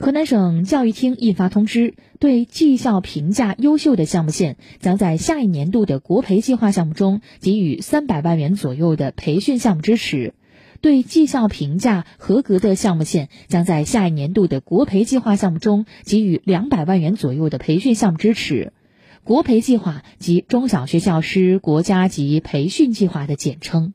河南省教育厅印发通知对绩效评价优秀的项目线将在下一年度的国培计划项目中给予三百万元左右的培训项目支持。对绩效评价合格的项目线将在下一年度的国培计划项目中给予两百万元左右的培训项目支持。国培计划及中小学教师国家级培训计划的简称。